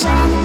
sun.